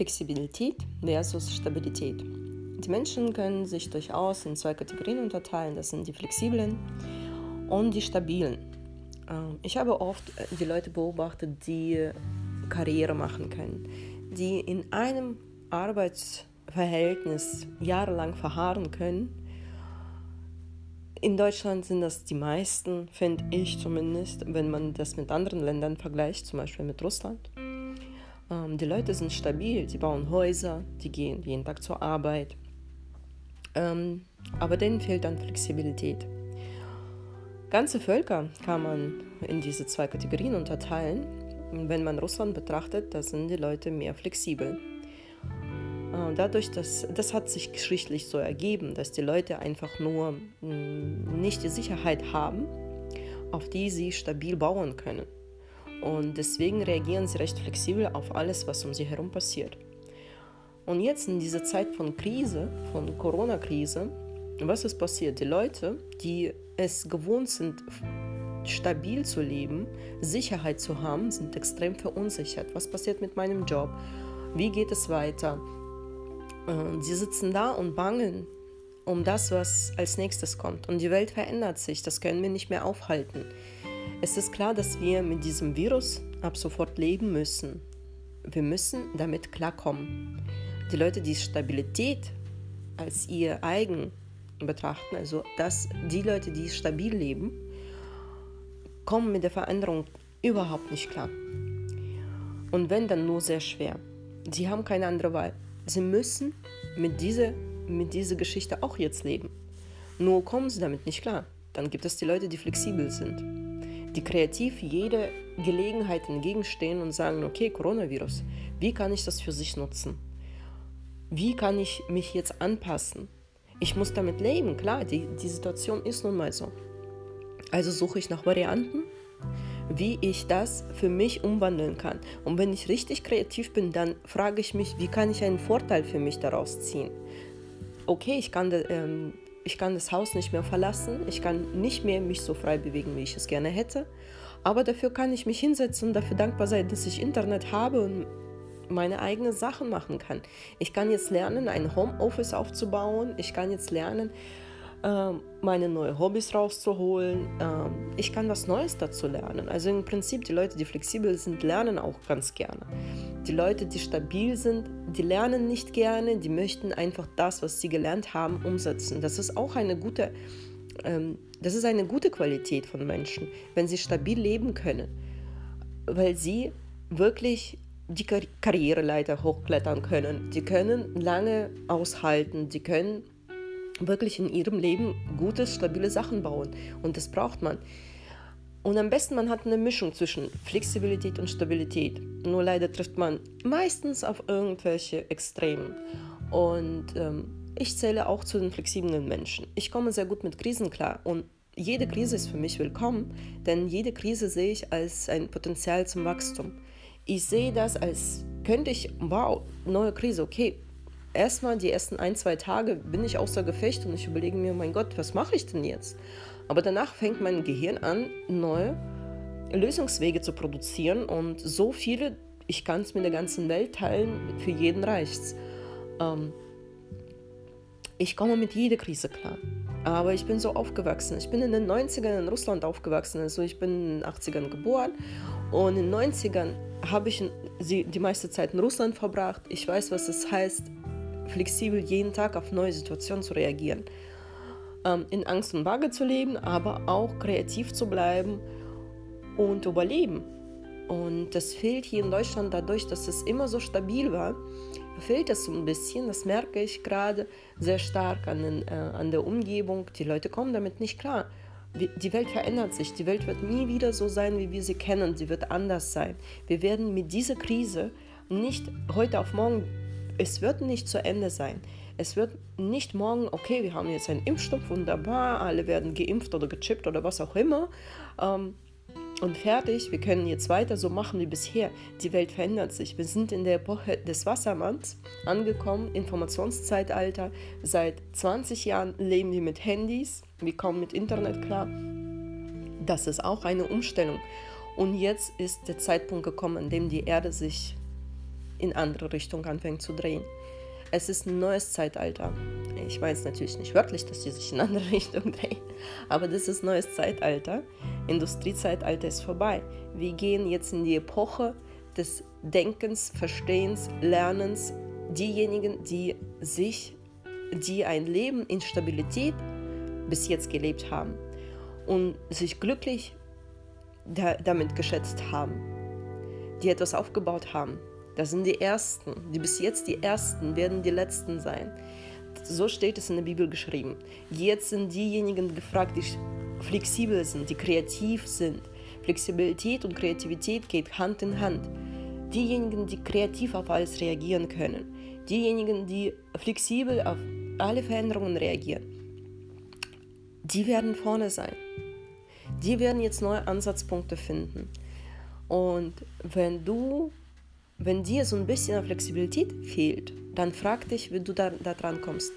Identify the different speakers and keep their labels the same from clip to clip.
Speaker 1: Flexibilität versus Stabilität. Die Menschen können sich durchaus in zwei Kategorien unterteilen. Das sind die Flexiblen und die Stabilen. Ähm, ich habe oft äh, die Leute beobachtet, die Karriere machen können, die in einem Arbeitsverhältnis jahrelang verharren können. In Deutschland sind das die meisten, finde ich zumindest, wenn man das mit anderen Ländern vergleicht, zum Beispiel mit Russland. Ähm, die Leute sind stabil, sie bauen Häuser, die gehen jeden Tag zur Arbeit. Ähm, aber denen fehlt dann Flexibilität. Ganze Völker kann man in diese zwei Kategorien unterteilen. Wenn man Russland betrachtet, da sind die Leute mehr flexibel. Äh, dadurch, dass das hat sich geschichtlich so ergeben, dass die Leute einfach nur mm, nicht die Sicherheit haben, auf die sie stabil bauen können. Und deswegen reagieren sie recht flexibel auf alles, was um sie herum passiert. Und jetzt in dieser Zeit von Krise, von Corona-Krise, was ist passiert? Die Leute, die es gewohnt sind, stabil zu leben, Sicherheit zu haben, sind extrem verunsichert. Was passiert mit meinem Job? Wie geht es weiter? Äh, sie sitzen da und bangen um das, was als nächstes kommt. Und die Welt verändert sich, das können wir nicht mehr aufhalten. Es ist klar, dass wir mit diesem Virus ab sofort leben müssen. Wir müssen damit klarkommen. Die Leute, die Stabilität als ihr eigen betrachten, also dass die Leute, die stabil leben, kommen mit der Veränderung überhaupt nicht klar. Und wenn, dann nur sehr schwer. Sie haben keine andere Wahl. Sie müssen mit dieser, mit dieser Geschichte auch jetzt leben. Nur kommen sie damit nicht klar. Dann gibt es die Leute, die flexibel sind die kreativ jede Gelegenheit entgegenstehen und sagen, okay, Coronavirus, wie kann ich das für sich nutzen? Wie kann ich mich jetzt anpassen? Ich muss damit leben, klar, die, die Situation ist nun mal so. Also suche ich nach Varianten, wie ich das für mich umwandeln kann. Und wenn ich richtig kreativ bin, dann frage ich mich, wie kann ich einen Vorteil für mich daraus ziehen? Okay, ich kann ähm, ich kann das Haus nicht mehr verlassen, ich kann nicht mehr mich so frei bewegen, wie ich es gerne hätte. Aber dafür kann ich mich hinsetzen und dafür dankbar sein, dass ich Internet habe und meine eigenen Sachen machen kann. Ich kann jetzt lernen, ein Homeoffice aufzubauen. Ich kann jetzt lernen, meine neuen Hobbys rauszuholen. Ähm, ich kann was Neues dazu lernen. Also im Prinzip, die Leute, die flexibel sind, lernen auch ganz gerne. Die Leute, die stabil sind, die lernen nicht gerne, die möchten einfach das, was sie gelernt haben, umsetzen. Das ist auch eine gute, ähm, das ist eine gute Qualität von Menschen, wenn sie stabil leben können, weil sie wirklich die Kar Karriereleiter hochklettern können. Die können lange aushalten, die können wirklich in ihrem Leben gute, stabile Sachen bauen. Und das braucht man. Und am besten man hat eine Mischung zwischen Flexibilität und Stabilität. Nur leider trifft man meistens auf irgendwelche Extremen. Und ähm, ich zähle auch zu den flexiblen Menschen. Ich komme sehr gut mit Krisen klar und jede Krise ist für mich willkommen, denn jede Krise sehe ich als ein Potenzial zum Wachstum. Ich sehe das als könnte ich, wow, neue Krise, okay, erstmal die ersten ein, zwei Tage bin ich außer Gefecht und ich überlege mir, mein Gott, was mache ich denn jetzt? Aber danach fängt mein Gehirn an, neue Lösungswege zu produzieren und so viele, ich kann es mit der ganzen Welt teilen, für jeden reicht's. Ähm, ich komme mit jeder Krise klar. Aber ich bin so aufgewachsen. Ich bin in den 90ern in Russland aufgewachsen. Also ich bin in den 80ern geboren und in den 90ern habe ich die meiste Zeit in Russland verbracht. Ich weiß, was es heißt, flexibel jeden Tag auf neue Situationen zu reagieren. Ähm, in Angst und Waage zu leben, aber auch kreativ zu bleiben und überleben. Und das fehlt hier in Deutschland dadurch, dass es immer so stabil war, fehlt es so ein bisschen. Das merke ich gerade sehr stark an, den, äh, an der Umgebung. Die Leute kommen damit nicht klar. Die Welt verändert sich. Die Welt wird nie wieder so sein, wie wir sie kennen. Sie wird anders sein. Wir werden mit dieser Krise nicht heute auf morgen es wird nicht zu Ende sein. Es wird nicht morgen, okay, wir haben jetzt einen Impfstoff, wunderbar, alle werden geimpft oder gechippt oder was auch immer. Ähm, und fertig, wir können jetzt weiter so machen wie bisher. Die Welt verändert sich. Wir sind in der Epoche des Wassermanns angekommen, Informationszeitalter. Seit 20 Jahren leben wir mit Handys, wir kommen mit Internet klar. Das ist auch eine Umstellung. Und jetzt ist der Zeitpunkt gekommen, an dem die Erde sich in andere Richtung anfängt zu drehen. Es ist ein neues Zeitalter. Ich weiß natürlich nicht wörtlich, dass sie sich in andere Richtung drehen, aber das ist neues Zeitalter. Industriezeitalter ist vorbei. Wir gehen jetzt in die Epoche des Denkens, Verstehens, Lernens. Diejenigen, die sich, die ein Leben in Stabilität bis jetzt gelebt haben und sich glücklich da, damit geschätzt haben, die etwas aufgebaut haben, das sind die Ersten, die bis jetzt die Ersten werden die Letzten sein. So steht es in der Bibel geschrieben. Jetzt sind diejenigen gefragt, die flexibel sind, die kreativ sind. Flexibilität und Kreativität geht Hand in Hand. Diejenigen, die kreativ auf alles reagieren können. Diejenigen, die flexibel auf alle Veränderungen reagieren. Die werden vorne sein. Die werden jetzt neue Ansatzpunkte finden. Und wenn du wenn dir so ein bisschen Flexibilität fehlt, dann frag dich, wie du da, da dran kommst.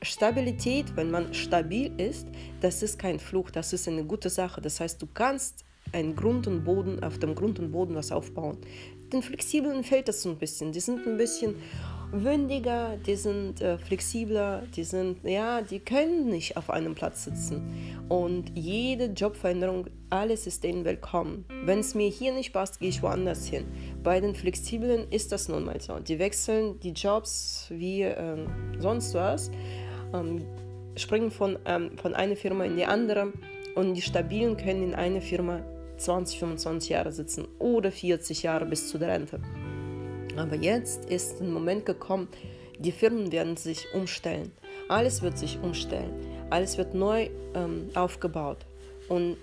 Speaker 1: Stabilität, wenn man stabil ist, das ist kein Fluch, das ist eine gute Sache. Das heißt, du kannst einen Grund und Boden, auf dem Grund und Boden was aufbauen. Den Flexiblen fällt das so ein bisschen. Die sind ein bisschen wündiger, die sind äh, flexibler, die sind, ja, die können nicht auf einem Platz sitzen. Und jede Jobveränderung, alles ist denen willkommen. Wenn es mir hier nicht passt, gehe ich woanders hin. Bei den Flexiblen ist das nun mal so. Die wechseln die Jobs wie ähm, sonst was, ähm, springen von, ähm, von einer Firma in die andere und die Stabilen können in einer Firma 20, 25 Jahre sitzen oder 40 Jahre bis zu der Rente. Aber jetzt ist ein Moment gekommen, die Firmen werden sich umstellen. Alles wird sich umstellen. Alles wird neu ähm, aufgebaut. Und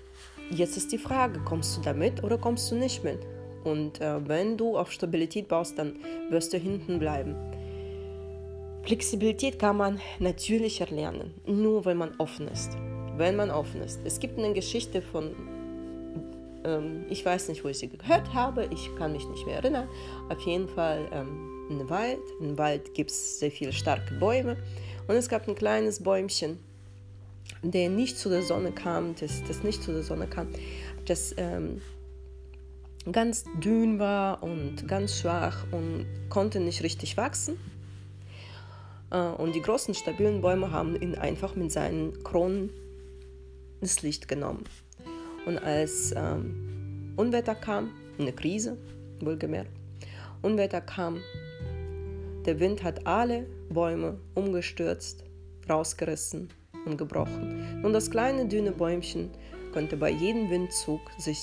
Speaker 1: jetzt ist die Frage, kommst du damit oder kommst du nicht mit? Und äh, wenn du auf Stabilität baust, dann wirst du hinten bleiben. Flexibilität kann man natürlich erlernen, nur wenn man offen ist. Wenn man offen ist. Es gibt eine Geschichte von ähm, ich weiß nicht, wo ich sie gehört habe, ich kann mich nicht mehr erinnern. Auf jeden Fall ähm, ein Wald. Im Wald gibt es sehr viele starke Bäume. Und es gab ein kleines Bäumchen, der nicht zu der Sonne kam, das, das nicht zu der Sonne kam, das ähm, ganz dünn war und ganz schwach und konnte nicht richtig wachsen. Äh, und die großen, stabilen Bäume haben ihn einfach mit seinen Kronen ins Licht genommen. Und als ähm, Unwetter kam, eine Krise, wohlgemerkt, Unwetter kam, der Wind hat alle Bäume umgestürzt, rausgerissen und gebrochen. Und das kleine dünne Bäumchen konnte bei jedem Windzug sich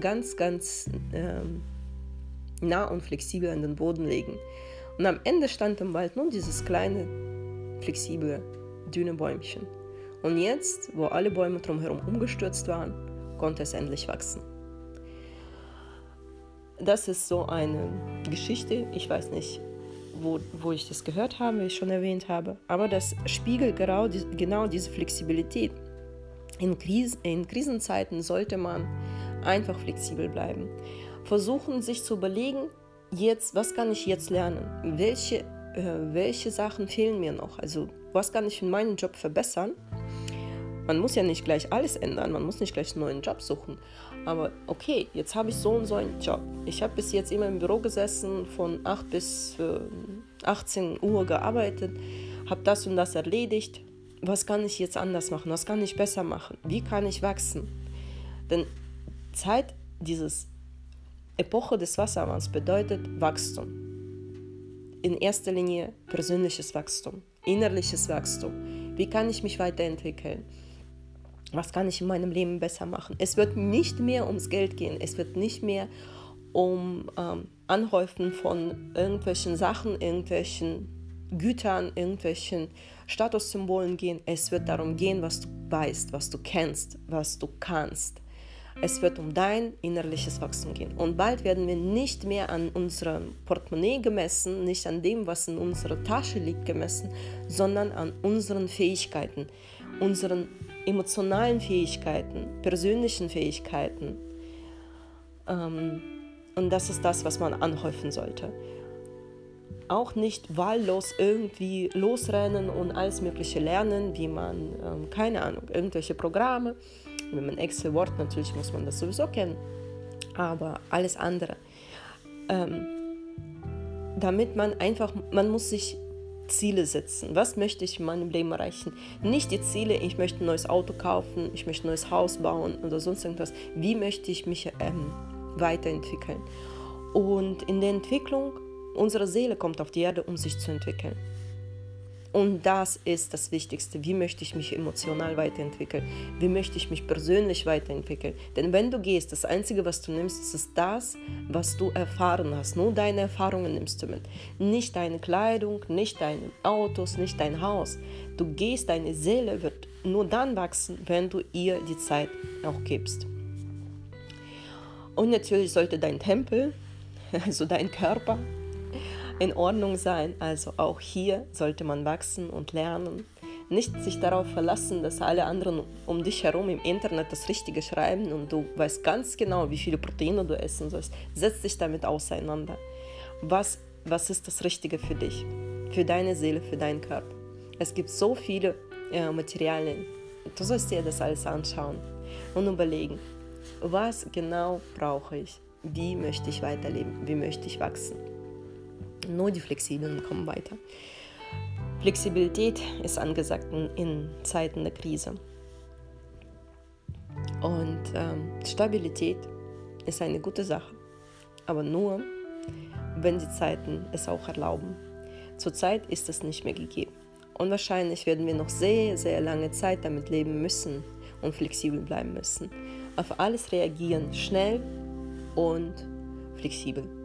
Speaker 1: ganz, ganz ähm, nah und flexibel an den Boden legen. Und am Ende stand im Wald nur dieses kleine, flexible, dünne Bäumchen. Und jetzt, wo alle Bäume drumherum umgestürzt waren, konnte es endlich wachsen. Das ist so eine Geschichte, ich weiß nicht, wo, wo ich das gehört habe, wie ich schon erwähnt habe, aber das spiegelt genau, genau diese Flexibilität. In, Kris in Krisenzeiten sollte man einfach flexibel bleiben. Versuchen sich zu überlegen, jetzt, was kann ich jetzt lernen? Welche, äh, welche Sachen fehlen mir noch? Also was kann ich in meinem Job verbessern? Man muss ja nicht gleich alles ändern, man muss nicht gleich einen neuen Job suchen. Aber okay, jetzt habe ich so und so einen Job. Ich habe bis jetzt immer im Büro gesessen, von 8 bis äh, 18 Uhr gearbeitet, habe das und das erledigt. Was kann ich jetzt anders machen? Was kann ich besser machen? Wie kann ich wachsen? Denn Zeit dieses Epoche des Wassermanns bedeutet Wachstum. In erster Linie persönliches Wachstum, innerliches Wachstum. Wie kann ich mich weiterentwickeln? was kann ich in meinem Leben besser machen. Es wird nicht mehr ums Geld gehen, es wird nicht mehr um ähm, Anhäufen von irgendwelchen Sachen, irgendwelchen Gütern, irgendwelchen Statussymbolen gehen. Es wird darum gehen, was du weißt, was du kennst, was du kannst. Es wird um dein innerliches Wachstum gehen. Und bald werden wir nicht mehr an unserem Portemonnaie gemessen, nicht an dem, was in unserer Tasche liegt, gemessen, sondern an unseren Fähigkeiten, unseren emotionalen Fähigkeiten, persönlichen Fähigkeiten. Ähm, und das ist das, was man anhäufen sollte. Auch nicht wahllos irgendwie losrennen und alles Mögliche lernen, wie man, ähm, keine Ahnung, irgendwelche Programme. Wenn man Excel, Word, natürlich muss man das sowieso kennen. Aber alles andere. Ähm, damit man einfach, man muss sich Ziele setzen. Was möchte ich in meinem Leben erreichen? Nicht die Ziele, ich möchte ein neues Auto kaufen, ich möchte ein neues Haus bauen oder sonst irgendwas. Wie möchte ich mich ähm, weiterentwickeln? Und in der Entwicklung, unsere Seele kommt auf die Erde, um sich zu entwickeln. Und das ist das Wichtigste. Wie möchte ich mich emotional weiterentwickeln? Wie möchte ich mich persönlich weiterentwickeln? Denn wenn du gehst, das Einzige, was du nimmst, ist das, was du erfahren hast. Nur deine Erfahrungen nimmst du mit. Nicht deine Kleidung, nicht deine Autos, nicht dein Haus. Du gehst, deine Seele wird nur dann wachsen, wenn du ihr die Zeit auch gibst. Und natürlich sollte dein Tempel, also dein Körper, in Ordnung sein. Also auch hier sollte man wachsen und lernen. Nicht sich darauf verlassen, dass alle anderen um dich herum im Internet das Richtige schreiben und du weißt ganz genau, wie viele Proteine du essen sollst. Setz dich damit auseinander. Was, was ist das Richtige für dich, für deine Seele, für deinen Körper? Es gibt so viele äh, Materialien. Du sollst dir das alles anschauen und überlegen, was genau brauche ich? Wie möchte ich weiterleben? Wie möchte ich wachsen? Nur die Flexiblen kommen weiter. Flexibilität ist angesagt in Zeiten der Krise. Und ähm, Stabilität ist eine gute Sache, aber nur, wenn die Zeiten es auch erlauben. Zurzeit ist es nicht mehr gegeben. Und wahrscheinlich werden wir noch sehr, sehr lange Zeit damit leben müssen und flexibel bleiben müssen. Auf alles reagieren, schnell und flexibel.